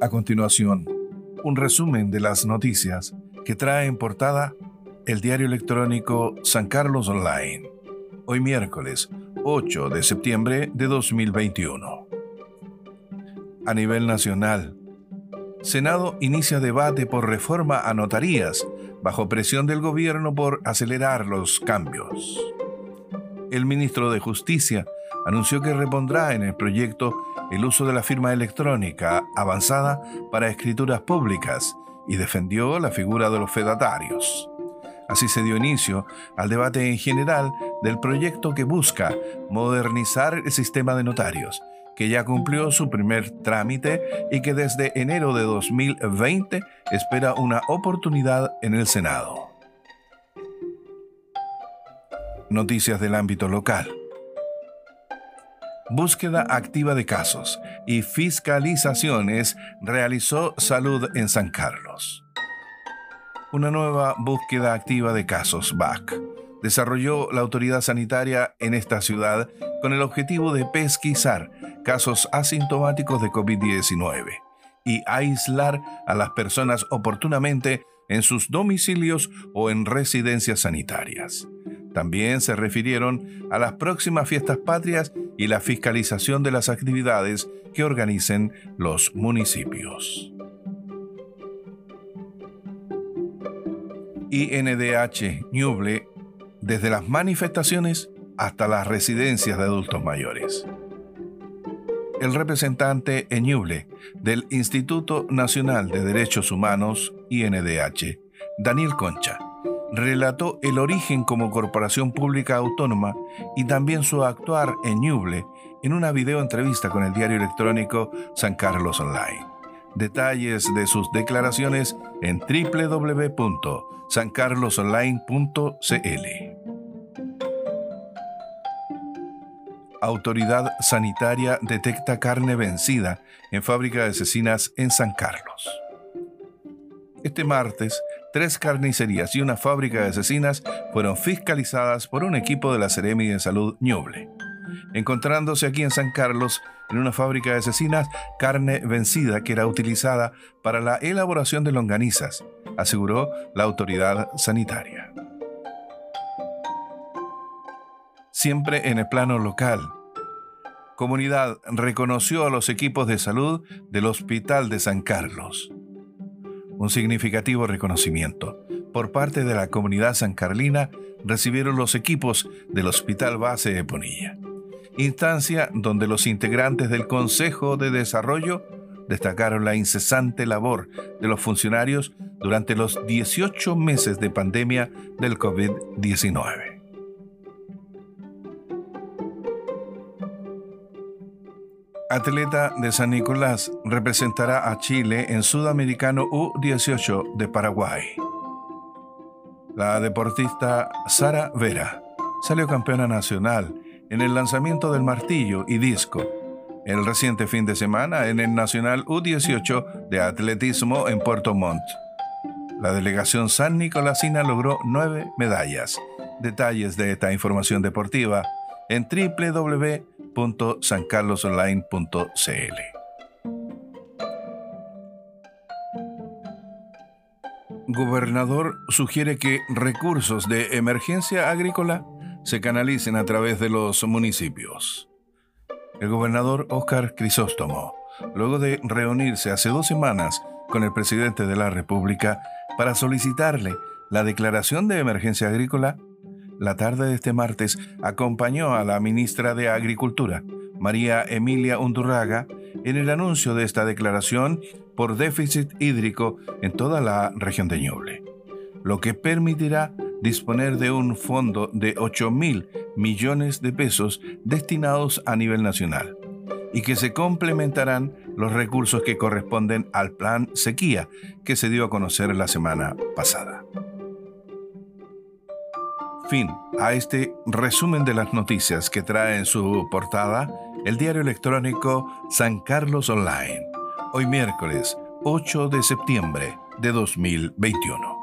A continuación, un resumen de las noticias que trae en portada el diario electrónico San Carlos Online, hoy miércoles 8 de septiembre de 2021. A nivel nacional, Senado inicia debate por reforma a notarías bajo presión del gobierno por acelerar los cambios. El ministro de Justicia anunció que repondrá en el proyecto el uso de la firma electrónica avanzada para escrituras públicas y defendió la figura de los fedatarios. Así se dio inicio al debate en general del proyecto que busca modernizar el sistema de notarios, que ya cumplió su primer trámite y que desde enero de 2020 espera una oportunidad en el Senado. Noticias del ámbito local búsqueda activa de casos y fiscalizaciones realizó Salud en San Carlos. Una nueva búsqueda activa de casos, BAC, desarrolló la autoridad sanitaria en esta ciudad con el objetivo de pesquisar casos asintomáticos de COVID-19 y aislar a las personas oportunamente en sus domicilios o en residencias sanitarias. También se refirieron a las próximas fiestas patrias y la fiscalización de las actividades que organicen los municipios. INDH Ñuble, desde las manifestaciones hasta las residencias de adultos mayores. El representante en Ñuble del Instituto Nacional de Derechos Humanos, INDH, Daniel Concha, relató el origen como corporación pública autónoma y también su actuar en Ñuble en una videoentrevista con el diario electrónico San Carlos Online. Detalles de sus declaraciones en www.sancarlosonline.cl. Autoridad Sanitaria detecta carne vencida en fábrica de cecinas en San Carlos. Este martes, tres carnicerías y una fábrica de asesinas fueron fiscalizadas por un equipo de la Seremi de Salud Ñuble, encontrándose aquí en San Carlos, en una fábrica de asesinas, carne vencida que era utilizada para la elaboración de longanizas, aseguró la autoridad sanitaria. Siempre en el plano local, comunidad reconoció a los equipos de salud del Hospital de San Carlos un significativo reconocimiento. Por parte de la comunidad sancarlina recibieron los equipos del Hospital Base de Ponilla, instancia donde los integrantes del Consejo de Desarrollo destacaron la incesante labor de los funcionarios durante los 18 meses de pandemia del COVID-19. Atleta de San Nicolás, representará a Chile en Sudamericano U18 de Paraguay. La deportista Sara Vera salió campeona nacional en el lanzamiento del martillo y disco el reciente fin de semana en el Nacional U18 de Atletismo en Puerto Montt. La delegación san nicolasina logró nueve medallas. Detalles de esta información deportiva en www.sancarlosonline.cl. Gobernador sugiere que recursos de emergencia agrícola se canalicen a través de los municipios. El gobernador Óscar Crisóstomo, luego de reunirse hace dos semanas con el presidente de la República para solicitarle la declaración de emergencia agrícola, la tarde de este martes acompañó a la ministra de Agricultura, María Emilia Undurraga, en el anuncio de esta declaración por déficit hídrico en toda la región de Ñuble, lo que permitirá disponer de un fondo de 8 mil millones de pesos destinados a nivel nacional y que se complementarán los recursos que corresponden al plan sequía que se dio a conocer la semana pasada. Fin a este resumen de las noticias que trae en su portada el diario electrónico San Carlos Online, hoy miércoles 8 de septiembre de 2021.